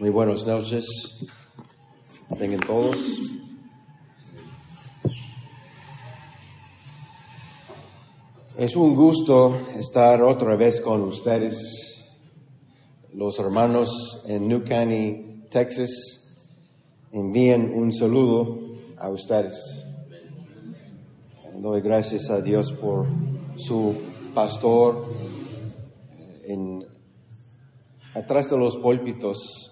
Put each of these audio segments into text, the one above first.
Muy buenas noches. Tengan todos. Es un gusto estar otra vez con ustedes, los hermanos en New Caney, Texas. Envíen un saludo a ustedes. Doy gracias a Dios por su pastor en, atrás de los púlpitos.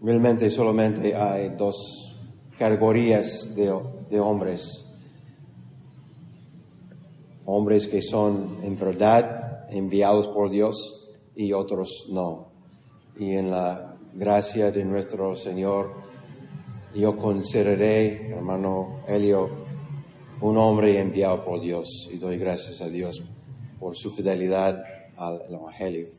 Realmente solamente hay dos categorías de, de hombres. Hombres que son en verdad enviados por Dios y otros no. Y en la gracia de nuestro Señor, yo consideré, hermano Helio, un hombre enviado por Dios y doy gracias a Dios por su fidelidad al Evangelio.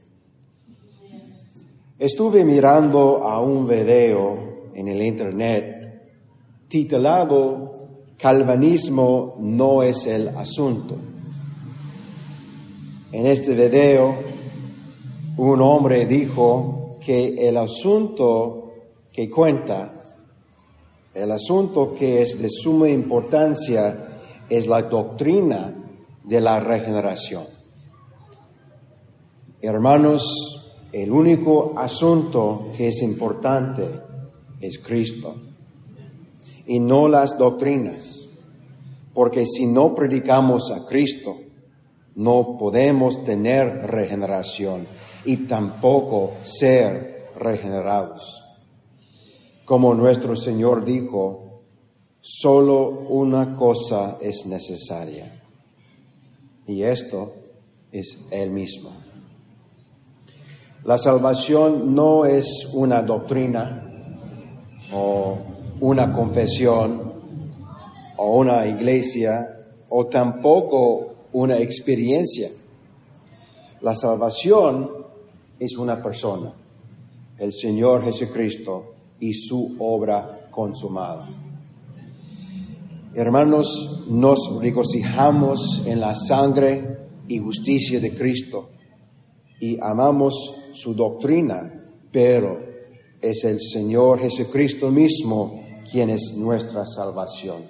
Estuve mirando a un video en el Internet titulado Calvinismo no es el asunto. En este video, un hombre dijo que el asunto que cuenta, el asunto que es de suma importancia, es la doctrina de la regeneración. Hermanos, el único asunto que es importante es Cristo y no las doctrinas, porque si no predicamos a Cristo, no podemos tener regeneración y tampoco ser regenerados. Como nuestro Señor dijo, Solo una cosa es necesaria y esto es Él mismo. La salvación no es una doctrina o una confesión o una iglesia o tampoco una experiencia. La salvación es una persona, el Señor Jesucristo y su obra consumada. Hermanos, nos regocijamos en la sangre y justicia de Cristo y amamos su doctrina, pero es el Señor Jesucristo mismo quien es nuestra salvación,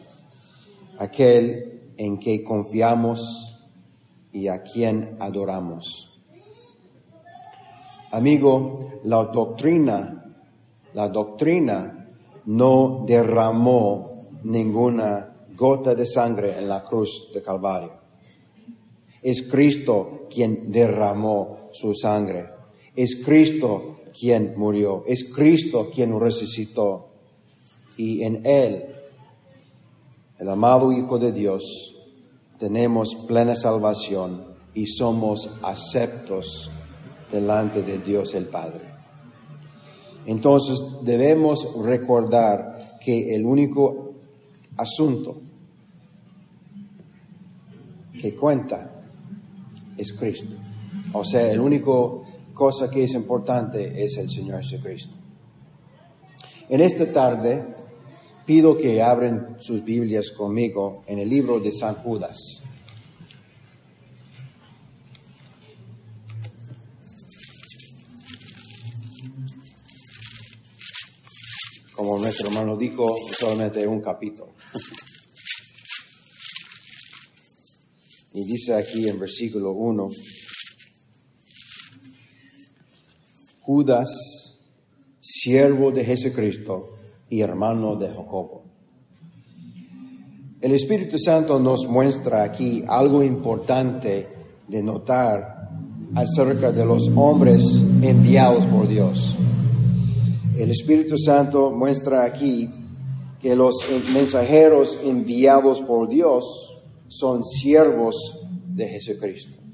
aquel en que confiamos y a quien adoramos. Amigo, la doctrina, la doctrina no derramó ninguna gota de sangre en la cruz de Calvario. Es Cristo quien derramó su sangre. Es Cristo quien murió. Es Cristo quien resucitó. Y en Él, el amado Hijo de Dios, tenemos plena salvación y somos aceptos delante de Dios el Padre. Entonces debemos recordar que el único asunto que cuenta es Cristo. O sea, el único cosa que es importante es el Señor Jesucristo. En esta tarde pido que abren sus Biblias conmigo en el libro de San Judas. Como nuestro hermano dijo, solamente un capítulo. Y dice aquí en versículo 1, Judas, siervo de Jesucristo y hermano de Jacobo. El Espíritu Santo nos muestra aquí algo importante de notar acerca de los hombres enviados por Dios. El Espíritu Santo muestra aquí que los mensajeros enviados por Dios son siervos de Jesucristo.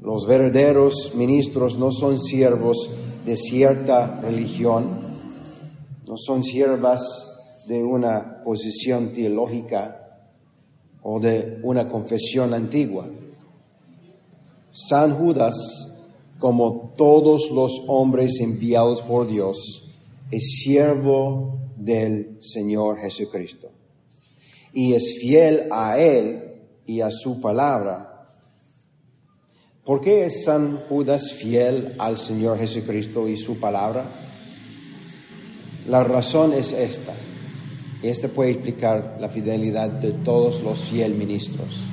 Los verdaderos ministros no son siervos de cierta religión, no son siervas de una posición teológica o de una confesión antigua. San Judas, como todos los hombres enviados por Dios, es siervo del Señor Jesucristo y es fiel a Él y a su palabra. ¿Por qué es San Judas fiel al Señor Jesucristo y su palabra? La razón es esta. Y este puede explicar la fidelidad de todos los fiel ministros.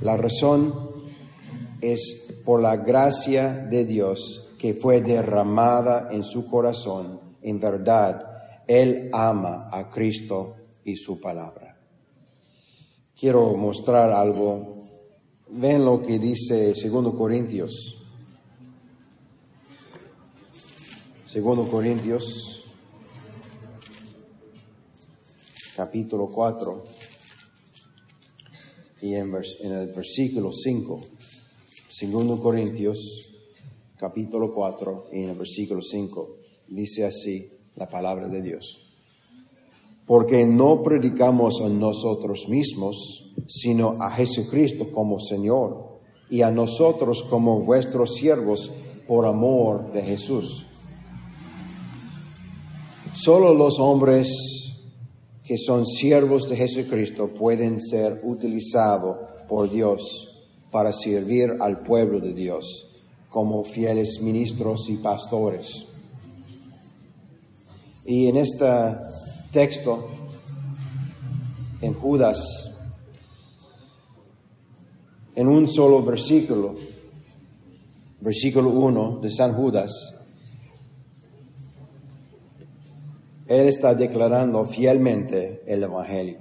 La razón es por la gracia de Dios que fue derramada en su corazón. En verdad, Él ama a Cristo y su palabra. Quiero mostrar algo. Ven lo que dice 2 Corintios. 2 Corintios capítulo 4 y en, el versículo 5. Segundo Corintios capítulo 4 y en el versículo 5 dice así la palabra de Dios. Porque no predicamos a nosotros mismos, sino a Jesucristo como Señor y a nosotros como vuestros siervos por amor de Jesús. Solo los hombres que son siervos de Jesucristo pueden ser utilizados por Dios para servir al pueblo de Dios como fieles ministros y pastores. Y en este texto, en Judas, en un solo versículo, versículo 1 de San Judas, Él está declarando fielmente el Evangelio.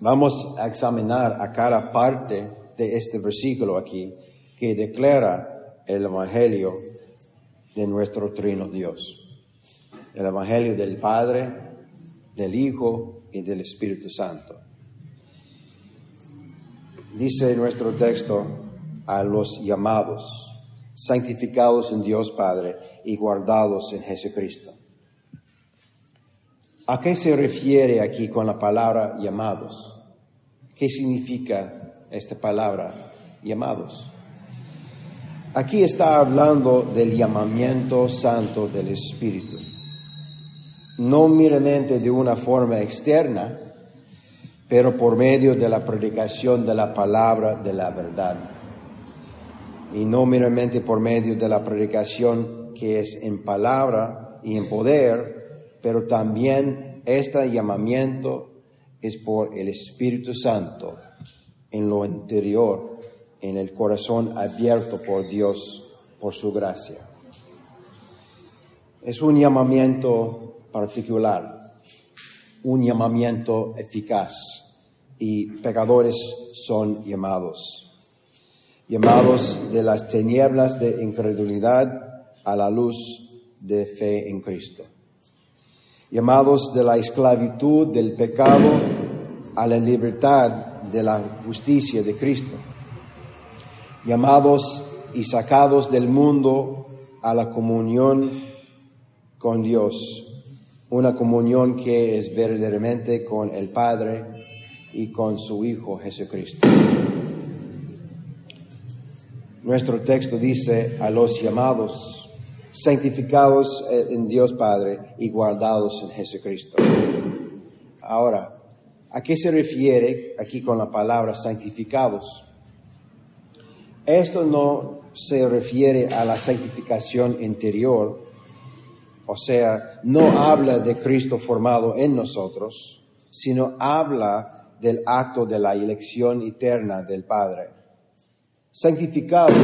Vamos a examinar a cada parte de este versículo aquí que declara el Evangelio de nuestro trino Dios. El Evangelio del Padre, del Hijo y del Espíritu Santo. Dice nuestro texto a los llamados, santificados en Dios Padre y guardados en Jesucristo. ¿A qué se refiere aquí con la palabra llamados? ¿Qué significa esta palabra llamados? Aquí está hablando del llamamiento santo del Espíritu, no meramente de una forma externa, pero por medio de la predicación de la palabra de la verdad. Y no meramente por medio de la predicación que es en palabra y en poder, pero también este llamamiento es por el Espíritu Santo en lo interior, en el corazón abierto por Dios, por su gracia. Es un llamamiento particular, un llamamiento eficaz y pecadores son llamados, llamados de las tinieblas de incredulidad a la luz de fe en Cristo. Llamados de la esclavitud del pecado a la libertad de la justicia de Cristo, llamados y sacados del mundo a la comunión con Dios, una comunión que es verdaderamente con el Padre y con su Hijo Jesucristo. Nuestro texto dice a los llamados, santificados en Dios Padre y guardados en Jesucristo. Ahora, ¿a qué se refiere aquí con la palabra santificados? Esto no se refiere a la santificación interior, o sea, no habla de Cristo formado en nosotros, sino habla del acto de la elección eterna del Padre. Santificado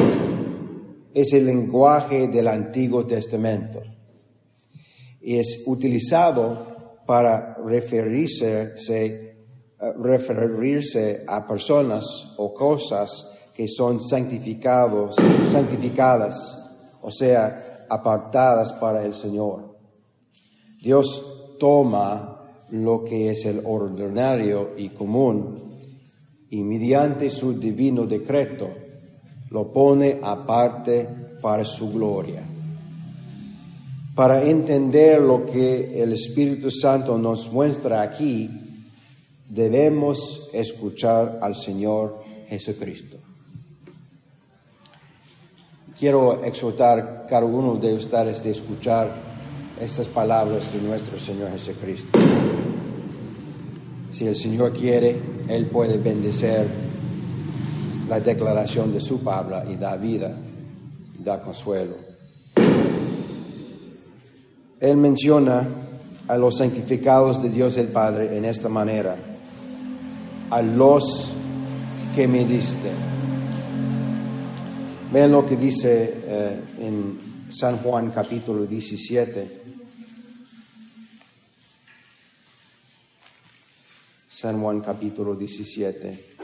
es el lenguaje del Antiguo Testamento y es utilizado para referirse, eh, a personas o cosas que son santificados, santificadas, o sea, apartadas para el Señor. Dios toma lo que es el ordinario y común y mediante su divino decreto lo pone aparte para su gloria. Para entender lo que el Espíritu Santo nos muestra aquí, debemos escuchar al Señor Jesucristo. Quiero exhortar a cada uno de ustedes de escuchar estas palabras de nuestro Señor Jesucristo. Si el Señor quiere, Él puede bendecer la declaración de su palabra y da vida y da consuelo. Él menciona a los santificados de Dios el Padre en esta manera, a los que me diste. Vean lo que dice eh, en San Juan capítulo 17. San Juan capítulo 17.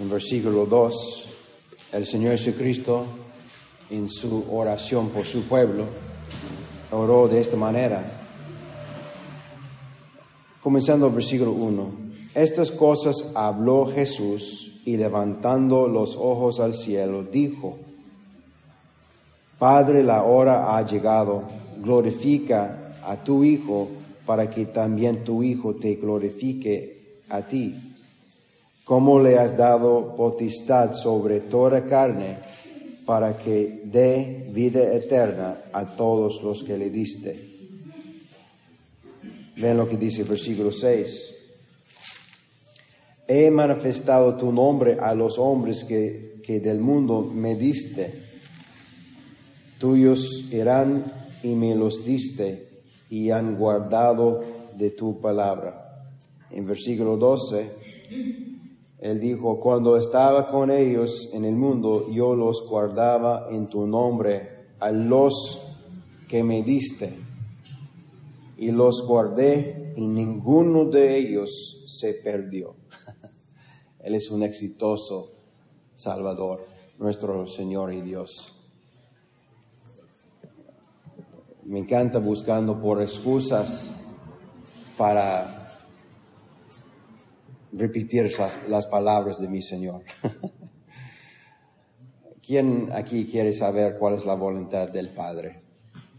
En versículo 2, el Señor Jesucristo, en su oración por su pueblo, oró de esta manera. Comenzando el versículo 1. Estas cosas habló Jesús y levantando los ojos al cielo, dijo, Padre, la hora ha llegado, glorifica a tu Hijo para que también tu Hijo te glorifique a ti. Como le has dado potestad sobre toda carne para que dé vida eterna a todos los que le diste. Ven lo que dice el versículo 6. He manifestado tu nombre a los hombres que, que del mundo me diste tuyos eran y me los diste y han guardado de tu palabra. En versículo 12, él dijo, cuando estaba con ellos en el mundo, yo los guardaba en tu nombre a los que me diste. Y los guardé y ninguno de ellos se perdió. Él es un exitoso Salvador, nuestro Señor y Dios. me encanta buscando por excusas para repetir las, palabras de mi Señor. ¿Quién aquí quiere saber cuál es la voluntad del Padre?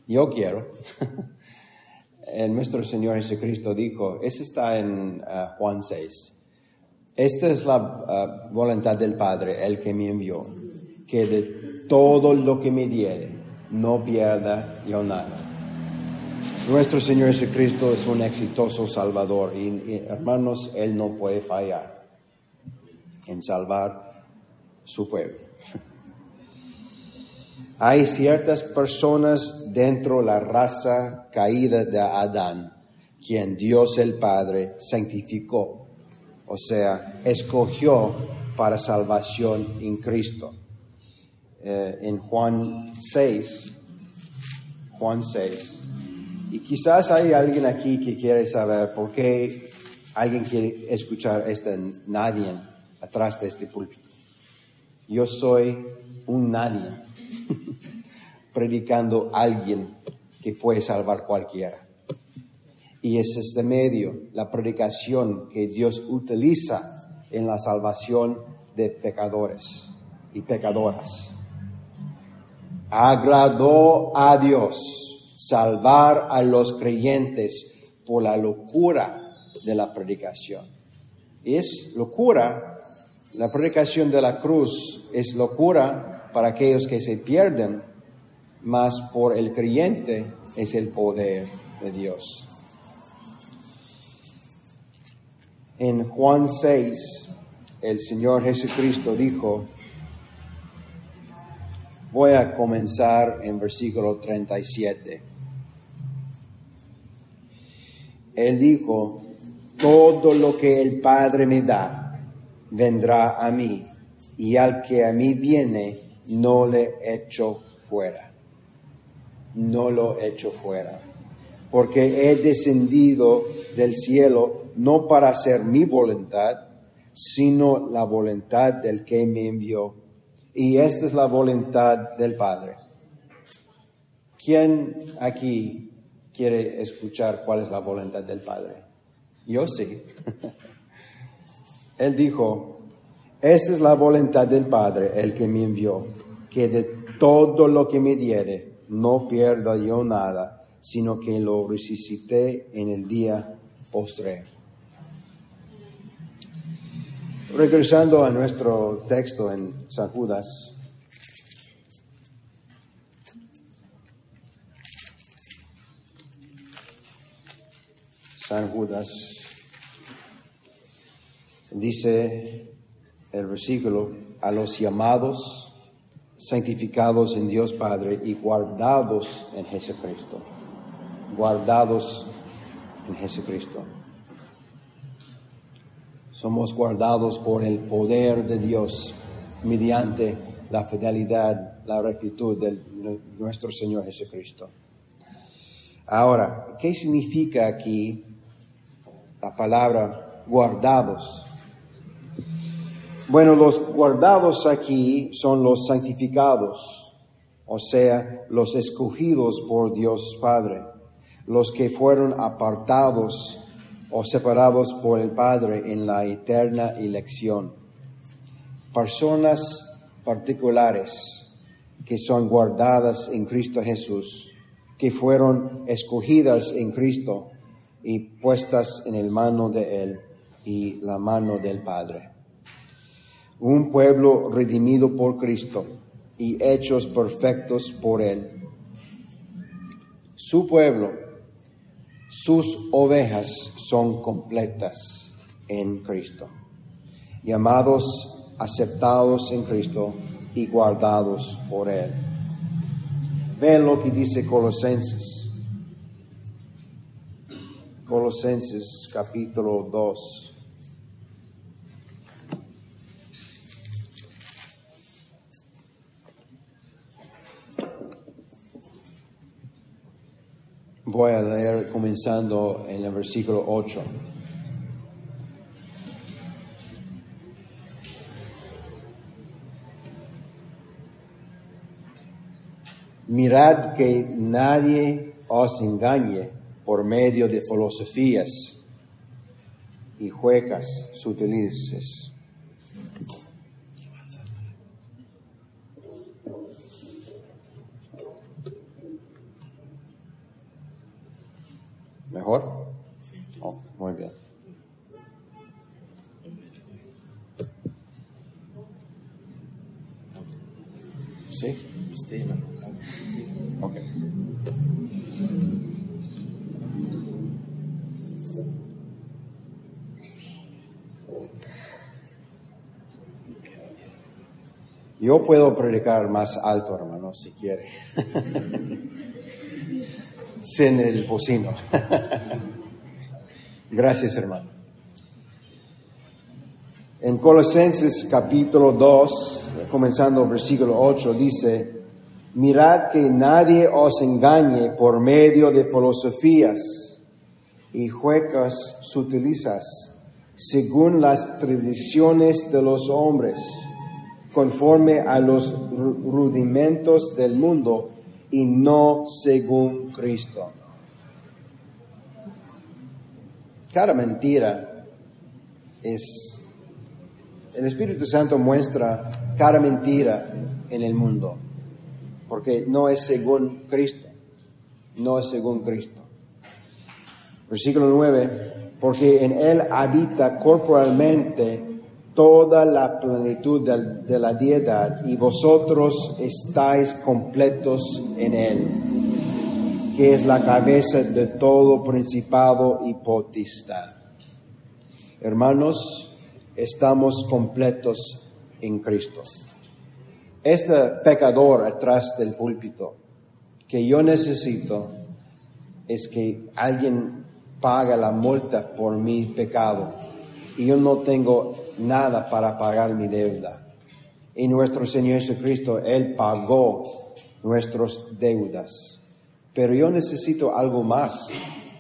Yo quiero. nuestro Señor Jesucristo dijo, eso está en uh, Juan 6. Esta es la uh, voluntad del Padre, el que me envió, que de todo lo que me diere, no pierda yo nada. Nuestro Señor Jesucristo es un exitoso Salvador y, hermanos, Él no puede fallar en salvar su pueblo. Hay ciertas personas dentro de la raza caída de Adán, quien Dios el Padre santificó, o sea, escogió para salvación en Cristo. Eh, en Juan 6, Juan 6. Y quizás hay alguien aquí que quiere saber por qué alguien quiere escuchar este nadie atrás de este púlpito. Yo soy un nadie predicando a alguien que puede salvar cualquiera. Y es este medio, la predicación que Dios utiliza en la salvación de pecadores y pecadoras agradó a Dios salvar a los creyentes por la locura de la predicación. Es locura, la predicación de la cruz es locura para aquellos que se pierden, mas por el creyente es el poder de Dios. En Juan 6, el Señor Jesucristo dijo, Voy a comenzar en versículo 37. Él dijo, todo lo que el Padre me da, vendrá a mí, y al que a mí viene, no le echo fuera. No lo echo fuera. Porque he descendido del cielo no para hacer mi voluntad, sino la voluntad del que me envió y esta es la voluntad del Padre. ¿Quién aquí quiere escuchar cuál es la voluntad del Padre? Yo sí. Él dijo, esta es la voluntad del Padre, el que me envió, que de todo lo que me diere no pierda yo nada, sino que lo resucité en el día postrero. Regresando a nuestro texto en San Judas, San Judas. Dice el versículo, a los llamados, santificados en Dios Padre y guardados en Jesucristo. Guardados en Jesucristo. Somos guardados por el poder de Dios mediante la fidelidad, la rectitud de nuestro Señor Jesucristo. Ahora, ¿qué significa aquí la palabra guardados? Bueno, los guardados aquí son los santificados, o sea, los escogidos por Dios Padre, los que fueron apartados o separados por el Padre en la eterna elección. Personas particulares que son guardadas en Cristo Jesús, que fueron escogidas en Cristo y puestas en el mano de Él y la mano del Padre un pueblo redimido por Cristo y hechos perfectos por Él. Su pueblo, sus ovejas son completas en Cristo, llamados, aceptados en Cristo y guardados por Él. Ven lo que dice Colosenses. Colosenses capítulo 2. Voy a leer comenzando en el versículo 8. Mirad que nadie os engañe por medio de filosofías y juecas sutiles ¿Mejor? Oh, muy bien. ¿Sí? Ok. Yo puedo predicar más alto, hermano, si quiere. sin el bocino. Gracias, hermano. En Colosenses capítulo 2, comenzando versículo 8, dice, mirad que nadie os engañe por medio de filosofías y juecas sutilizas, según las tradiciones de los hombres, conforme a los rudimentos del mundo y no según Cristo. Cada mentira es... El Espíritu Santo muestra cada mentira en el mundo, porque no es según Cristo, no es según Cristo. Versículo 9, porque en Él habita corporalmente toda la plenitud de, la deidad y vosotros estáis completos en Él, que es la cabeza de todo principado y potestad. Hermanos, estamos completos en Cristo. Este pecador atrás del púlpito que yo necesito es que alguien pague la multa por mi pecado y yo no tengo nada para pagar mi deuda. Y nuestro Señor Jesucristo, Él pagó nuestras deudas. Pero yo necesito algo más.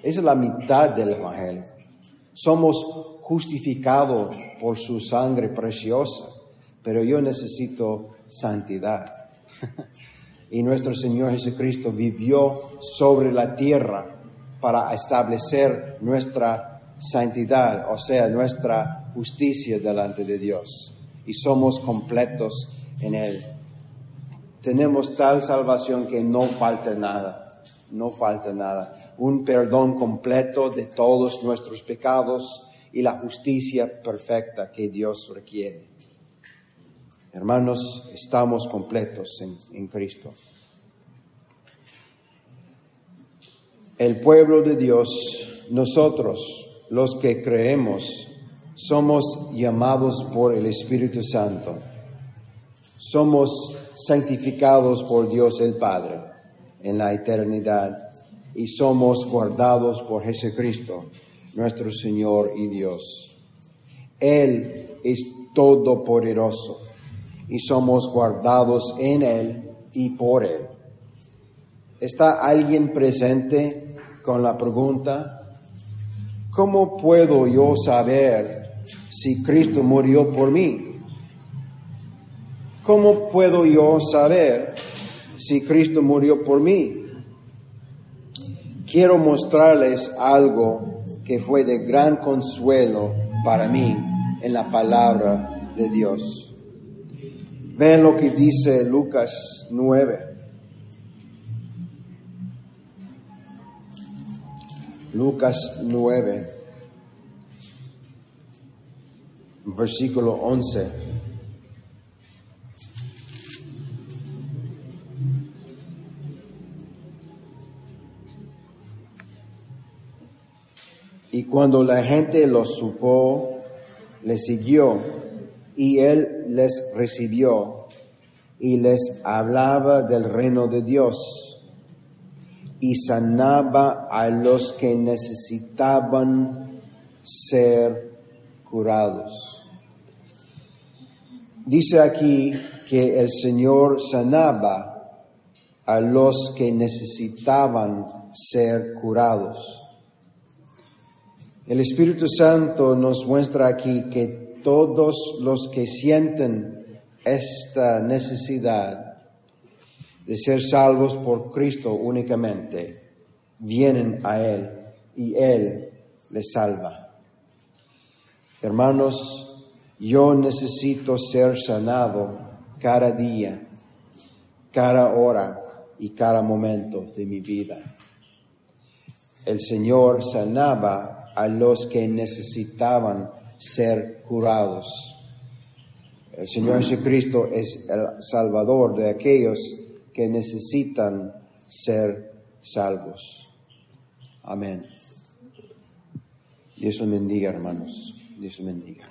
Es la mitad del Evangelio. Somos justificados por su sangre preciosa, pero yo necesito santidad. y nuestro Señor Jesucristo vivió sobre la tierra para establecer nuestra santidad, o sea, nuestra justicia delante de Dios. Y somos completos en Él. Tenemos tal salvación que no falta nada, no falta nada. Un perdón completo de todos nuestros pecados y la justicia perfecta que Dios requiere. Hermanos, estamos completos en, en Cristo. El pueblo de Dios nosotros, los que creemos, somos llamados por el Espíritu Santo. Somos santificados por Dios el Padre en la eternidad y somos guardados por Jesucristo, nuestro Señor y Dios. Él es todopoderoso y somos guardados en Él y por Él. ¿Está alguien presente con la pregunta, ¿cómo puedo yo saber si Cristo murió por mí? ¿Cómo puedo yo saber si Cristo murió por mí? Quiero mostrarles algo que fue de gran consuelo para mí en la palabra de Dios. Ven lo que dice Lucas 9. Lucas 9, versículo 11. Y cuando la gente lo supo, le siguió y él les recibió y les hablaba del reino de Dios y sanaba a los que necesitaban ser curados. Dice aquí que el Señor sanaba a los que necesitaban ser curados. El Espíritu Santo nos muestra aquí que todos los que sienten esta necesidad de ser salvos por Cristo únicamente, vienen a Él y Él les salva. Hermanos, yo necesito ser sanado cada día, cada hora y cada momento de mi vida. El Señor sanaba a los que necesitaban ser curados. El Señor Jesucristo es el Salvador de aquellos que necesitan ser salvos. Amén. Dios los bendiga, hermanos. Dios los bendiga.